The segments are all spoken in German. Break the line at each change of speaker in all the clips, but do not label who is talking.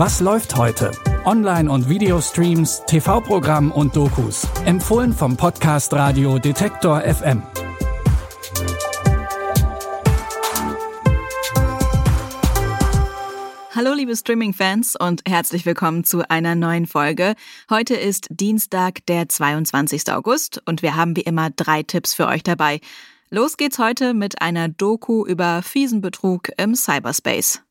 Was läuft heute? Online- und Videostreams, TV-Programm und Dokus. Empfohlen vom Podcast Radio Detektor FM.
Hallo liebe Streaming-Fans und herzlich willkommen zu einer neuen Folge. Heute ist Dienstag, der 22. August und wir haben wie immer drei Tipps für euch dabei. Los geht's heute mit einer Doku über fiesen Betrug im Cyberspace.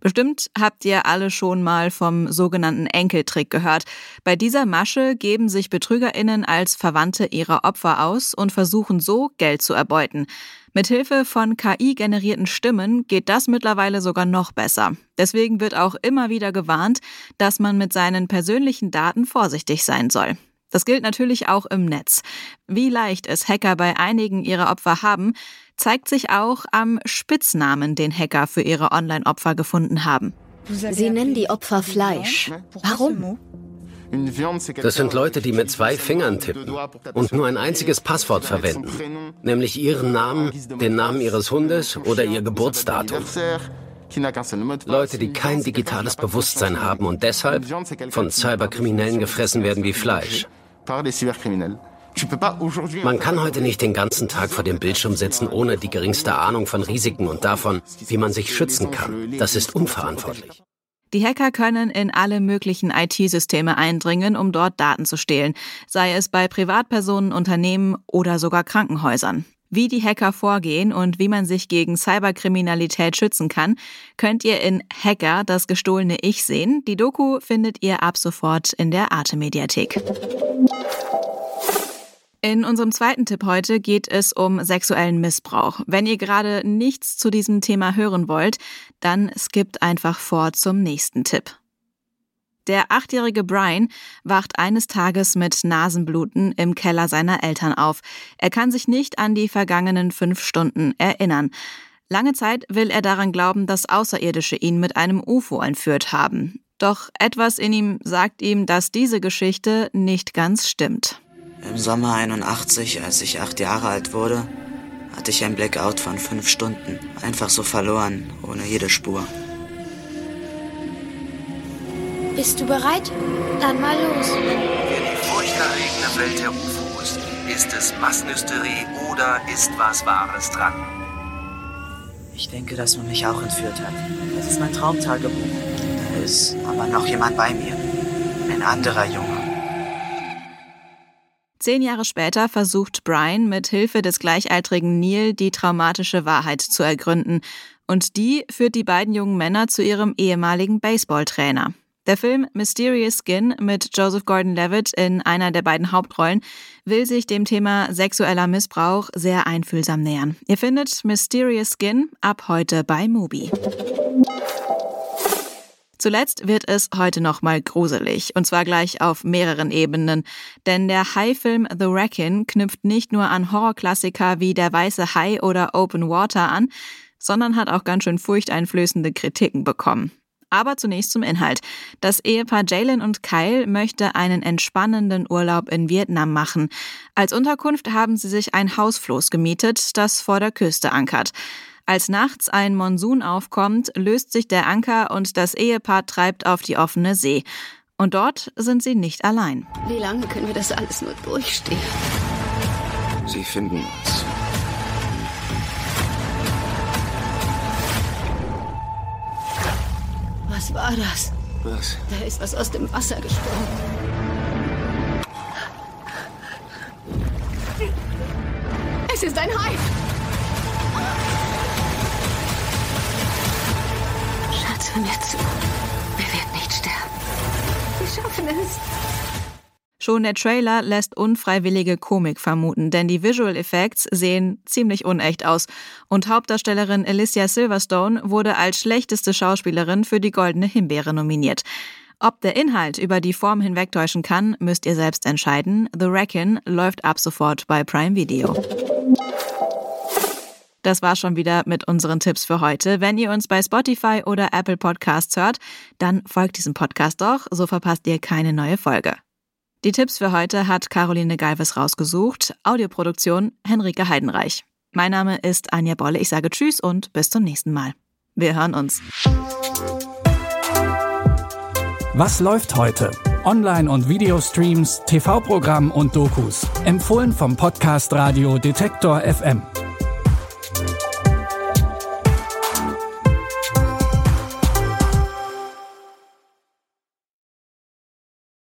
Bestimmt habt ihr alle schon mal vom sogenannten Enkeltrick gehört. Bei dieser Masche geben sich Betrügerinnen als Verwandte ihrer Opfer aus und versuchen so Geld zu erbeuten. Mithilfe von KI-generierten Stimmen geht das mittlerweile sogar noch besser. Deswegen wird auch immer wieder gewarnt, dass man mit seinen persönlichen Daten vorsichtig sein soll. Das gilt natürlich auch im Netz. Wie leicht es Hacker bei einigen ihrer Opfer haben, zeigt sich auch am Spitznamen, den Hacker für ihre Online-Opfer gefunden haben.
Sie nennen die Opfer Fleisch. Warum?
Das sind Leute, die mit zwei Fingern tippen und nur ein einziges Passwort verwenden, nämlich ihren Namen, den Namen ihres Hundes oder ihr Geburtsdatum. Leute, die kein digitales Bewusstsein haben und deshalb von Cyberkriminellen gefressen werden wie Fleisch. Man kann heute nicht den ganzen Tag vor dem Bildschirm sitzen, ohne die geringste Ahnung von Risiken und davon, wie man sich schützen kann. Das ist unverantwortlich.
Die Hacker können in alle möglichen IT-Systeme eindringen, um dort Daten zu stehlen, sei es bei Privatpersonen, Unternehmen oder sogar Krankenhäusern. Wie die Hacker vorgehen und wie man sich gegen Cyberkriminalität schützen kann, könnt ihr in Hacker das gestohlene Ich sehen. Die Doku findet ihr ab sofort in der Arte Mediathek. In unserem zweiten Tipp heute geht es um sexuellen Missbrauch. Wenn ihr gerade nichts zu diesem Thema hören wollt, dann skippt einfach vor zum nächsten Tipp. Der achtjährige Brian wacht eines Tages mit Nasenbluten im Keller seiner Eltern auf. Er kann sich nicht an die vergangenen fünf Stunden erinnern. Lange Zeit will er daran glauben, dass Außerirdische ihn mit einem UFO entführt haben. Doch etwas in ihm sagt ihm, dass diese Geschichte nicht ganz stimmt.
Im Sommer 81, als ich acht Jahre alt wurde, hatte ich ein Blackout von fünf Stunden. Einfach so verloren, ohne jede Spur.
Bist du bereit? Dann mal los.
Für die furchterregende Welt der UFOs ist es Massenhysterie oder ist was Wahres dran?
Ich denke, dass man mich auch entführt hat. Das ist mein Traumtagebuch. Ist aber noch jemand bei mir. Ein anderer Junge.
Zehn Jahre später versucht Brian mit Hilfe des gleichaltrigen Neil die traumatische Wahrheit zu ergründen. Und die führt die beiden jungen Männer zu ihrem ehemaligen Baseballtrainer. Der Film Mysterious Skin mit Joseph Gordon-Levitt in einer der beiden Hauptrollen will sich dem Thema sexueller Missbrauch sehr einfühlsam nähern. Ihr findet Mysterious Skin ab heute bei Mubi. Zuletzt wird es heute nochmal gruselig, und zwar gleich auf mehreren Ebenen. Denn der Hai-Film The Wreckin knüpft nicht nur an Horrorklassiker wie Der weiße Hai oder Open Water an, sondern hat auch ganz schön furchteinflößende Kritiken bekommen. Aber zunächst zum Inhalt. Das Ehepaar Jalen und Kyle möchte einen entspannenden Urlaub in Vietnam machen. Als Unterkunft haben sie sich ein Hausfloß gemietet, das vor der Küste ankert. Als nachts ein Monsun aufkommt, löst sich der Anker und das Ehepaar treibt auf die offene See. Und dort sind sie nicht allein.
Wie lange können wir das alles nur durchstehen?
Sie finden uns.
Was war das?
Was?
Da ist was aus dem Wasser gesprungen. Es ist ein Hai! Hör mir zu. Wir werden nicht sterben. Wir schaffen es.
Schon der Trailer lässt unfreiwillige Komik vermuten, denn die Visual Effects sehen ziemlich unecht aus. Und Hauptdarstellerin Alicia Silverstone wurde als schlechteste Schauspielerin für die Goldene Himbeere nominiert. Ob der Inhalt über die Form hinwegtäuschen kann, müsst ihr selbst entscheiden. The Wreckin läuft ab sofort bei Prime Video. Das war schon wieder mit unseren Tipps für heute. Wenn ihr uns bei Spotify oder Apple Podcasts hört, dann folgt diesem Podcast doch, so verpasst ihr keine neue Folge. Die Tipps für heute hat Caroline Galvis rausgesucht. Audioproduktion Henrike Heidenreich. Mein Name ist Anja Bolle. Ich sage Tschüss und bis zum nächsten Mal. Wir hören uns.
Was läuft heute? Online- und Videostreams, TV-Programm und Dokus. Empfohlen vom Podcast Radio Detektor FM.